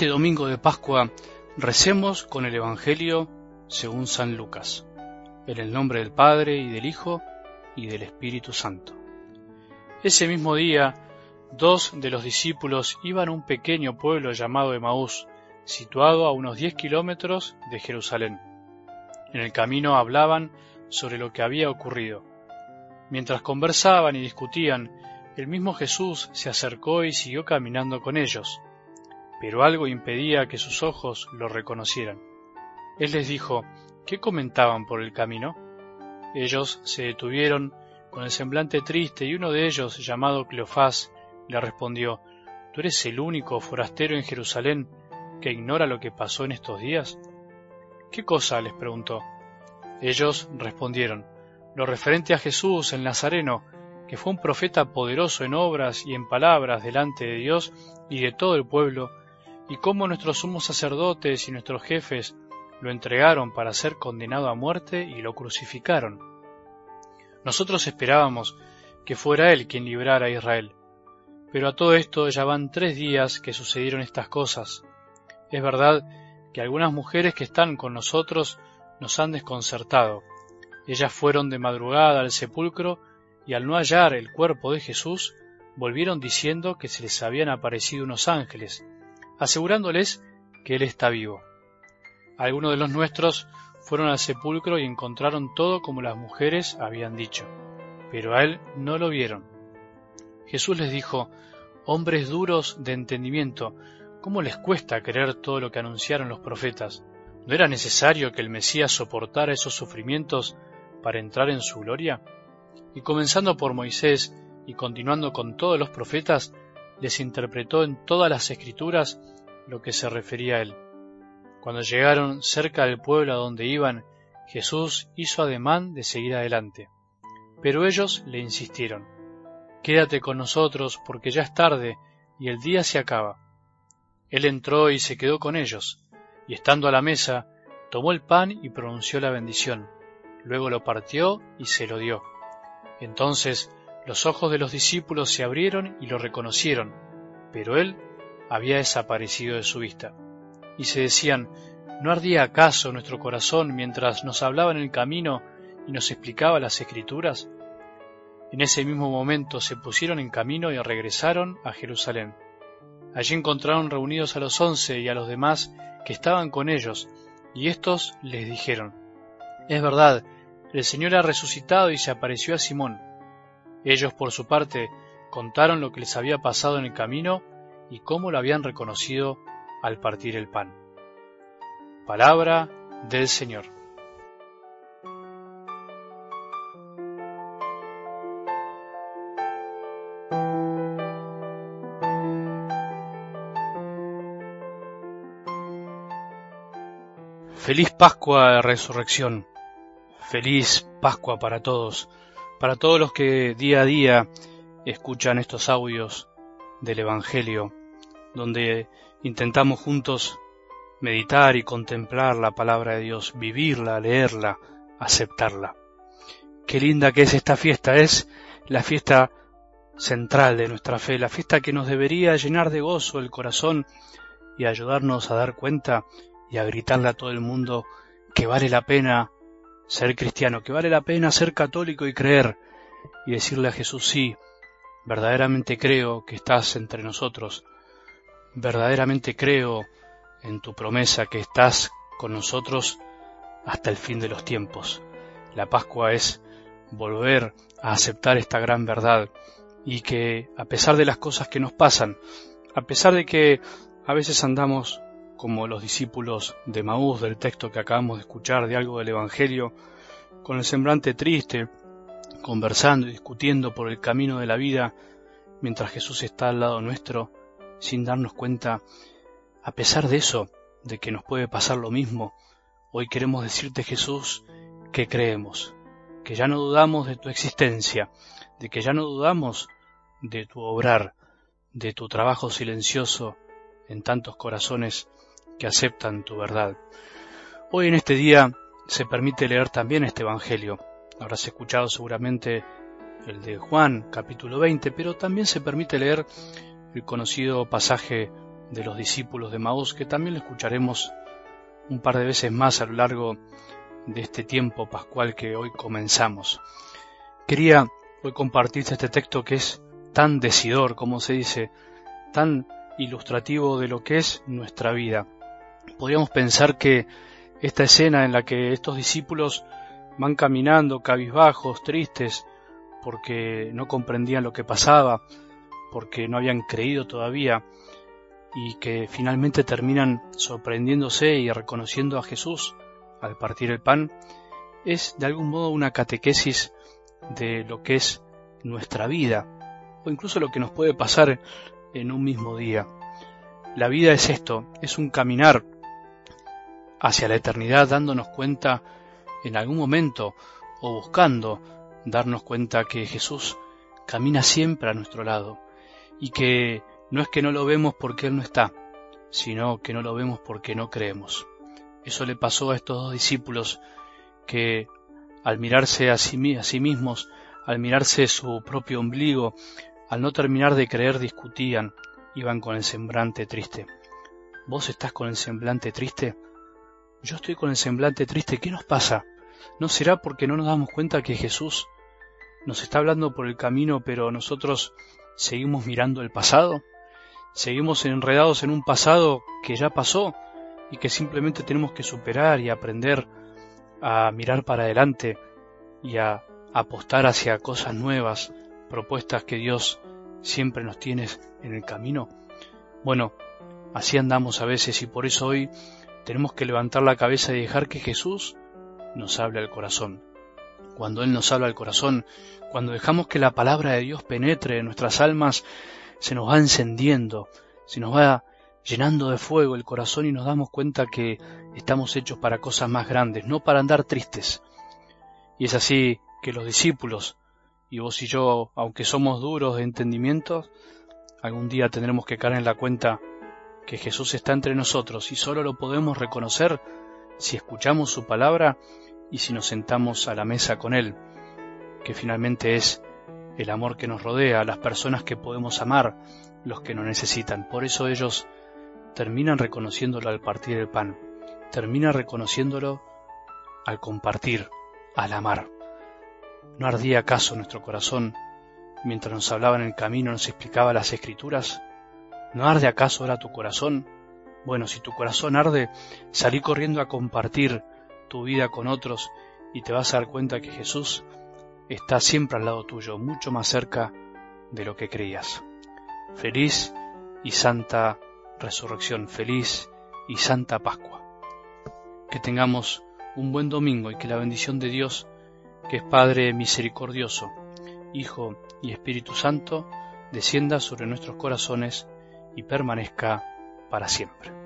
este domingo de Pascua recemos con el Evangelio según San Lucas, en el nombre del Padre y del Hijo y del Espíritu Santo. Ese mismo día, dos de los discípulos iban a un pequeño pueblo llamado Emaús, situado a unos diez kilómetros de Jerusalén. En el camino hablaban sobre lo que había ocurrido. Mientras conversaban y discutían, el mismo Jesús se acercó y siguió caminando con ellos, pero algo impedía que sus ojos lo reconocieran. Él les dijo, ¿qué comentaban por el camino? Ellos se detuvieron con el semblante triste y uno de ellos, llamado Cleofás, le respondió, ¿Tú eres el único forastero en Jerusalén que ignora lo que pasó en estos días? ¿Qué cosa? les preguntó. Ellos respondieron, lo referente a Jesús el Nazareno, que fue un profeta poderoso en obras y en palabras delante de Dios y de todo el pueblo, y cómo nuestros sumos sacerdotes y nuestros jefes lo entregaron para ser condenado a muerte y lo crucificaron. Nosotros esperábamos que fuera Él quien librara a Israel. Pero a todo esto ya van tres días que sucedieron estas cosas. Es verdad que algunas mujeres que están con nosotros nos han desconcertado. Ellas fueron de madrugada al sepulcro y al no hallar el cuerpo de Jesús, volvieron diciendo que se les habían aparecido unos ángeles, asegurándoles que Él está vivo. Algunos de los nuestros fueron al sepulcro y encontraron todo como las mujeres habían dicho, pero a Él no lo vieron. Jesús les dijo, Hombres duros de entendimiento, ¿cómo les cuesta creer todo lo que anunciaron los profetas? ¿No era necesario que el Mesías soportara esos sufrimientos para entrar en su gloria? Y comenzando por Moisés y continuando con todos los profetas, les interpretó en todas las escrituras lo que se refería a él. Cuando llegaron cerca del pueblo a donde iban, Jesús hizo ademán de seguir adelante. Pero ellos le insistieron, Quédate con nosotros porque ya es tarde y el día se acaba. Él entró y se quedó con ellos, y estando a la mesa, tomó el pan y pronunció la bendición. Luego lo partió y se lo dio. Entonces los ojos de los discípulos se abrieron y lo reconocieron, pero él había desaparecido de su vista. Y se decían, ¿no ardía acaso nuestro corazón mientras nos hablaba en el camino y nos explicaba las escrituras? En ese mismo momento se pusieron en camino y regresaron a Jerusalén. Allí encontraron reunidos a los once y a los demás que estaban con ellos, y éstos les dijeron, Es verdad, el Señor ha resucitado y se apareció a Simón. Ellos, por su parte, contaron lo que les había pasado en el camino y cómo lo habían reconocido al partir el pan. Palabra del Señor. Feliz Pascua de Resurrección. Feliz Pascua para todos, para todos los que día a día escuchan estos audios del Evangelio, donde intentamos juntos meditar y contemplar la palabra de Dios, vivirla, leerla, aceptarla. Qué linda que es esta fiesta, es la fiesta central de nuestra fe, la fiesta que nos debería llenar de gozo el corazón y ayudarnos a dar cuenta y a gritarle a todo el mundo que vale la pena ser cristiano, que vale la pena ser católico y creer, y decirle a Jesús, sí, verdaderamente creo que estás entre nosotros, verdaderamente creo en tu promesa que estás con nosotros hasta el fin de los tiempos. La Pascua es volver a aceptar esta gran verdad y que a pesar de las cosas que nos pasan, a pesar de que a veces andamos como los discípulos de Maús del texto que acabamos de escuchar de algo del Evangelio, con el semblante triste, conversando y discutiendo por el camino de la vida, mientras Jesús está al lado nuestro, sin darnos cuenta, a pesar de eso, de que nos puede pasar lo mismo, hoy queremos decirte Jesús que creemos, que ya no dudamos de tu existencia, de que ya no dudamos de tu obrar, de tu trabajo silencioso en tantos corazones que aceptan tu verdad. Hoy en este día se permite leer también este Evangelio. Habrás escuchado seguramente el de Juan, capítulo 20, pero también se permite leer el conocido pasaje de los discípulos de Maús, que también lo escucharemos un par de veces más a lo largo de este tiempo pascual que hoy comenzamos. Quería hoy compartirte este texto que es tan decidor, como se dice, tan ilustrativo de lo que es nuestra vida. Podríamos pensar que esta escena en la que estos discípulos van caminando cabizbajos, tristes, porque no comprendían lo que pasaba, porque no habían creído todavía, y que finalmente terminan sorprendiéndose y reconociendo a Jesús al partir el pan, es de algún modo una catequesis de lo que es nuestra vida, o incluso lo que nos puede pasar en un mismo día. La vida es esto, es un caminar hacia la eternidad dándonos cuenta en algún momento o buscando darnos cuenta que Jesús camina siempre a nuestro lado y que no es que no lo vemos porque Él no está, sino que no lo vemos porque no creemos. Eso le pasó a estos dos discípulos que al mirarse a sí, a sí mismos, al mirarse su propio ombligo, al no terminar de creer discutían, iban con el semblante triste. ¿Vos estás con el semblante triste? Yo estoy con el semblante triste. ¿Qué nos pasa? ¿No será porque no nos damos cuenta que Jesús nos está hablando por el camino, pero nosotros seguimos mirando el pasado? ¿Seguimos enredados en un pasado que ya pasó y que simplemente tenemos que superar y aprender a mirar para adelante y a apostar hacia cosas nuevas, propuestas que Dios siempre nos tiene en el camino? Bueno, así andamos a veces y por eso hoy tenemos que levantar la cabeza y dejar que Jesús nos hable al corazón. Cuando Él nos habla al corazón, cuando dejamos que la palabra de Dios penetre en nuestras almas, se nos va encendiendo, se nos va llenando de fuego el corazón y nos damos cuenta que estamos hechos para cosas más grandes, no para andar tristes. Y es así que los discípulos, y vos y yo, aunque somos duros de entendimiento, algún día tendremos que caer en la cuenta que Jesús está entre nosotros y solo lo podemos reconocer si escuchamos su palabra y si nos sentamos a la mesa con Él, que finalmente es el amor que nos rodea, las personas que podemos amar, los que nos necesitan. Por eso ellos terminan reconociéndolo al partir el pan, terminan reconociéndolo al compartir, al amar. ¿No ardía acaso nuestro corazón mientras nos hablaba en el camino, nos explicaba las escrituras? ¿No arde acaso ahora tu corazón? Bueno, si tu corazón arde, salí corriendo a compartir tu vida con otros y te vas a dar cuenta que Jesús está siempre al lado tuyo, mucho más cerca de lo que creías. Feliz y santa resurrección, feliz y santa Pascua. Que tengamos un buen domingo y que la bendición de Dios, que es Padre misericordioso, Hijo y Espíritu Santo, descienda sobre nuestros corazones y permanezca para siempre.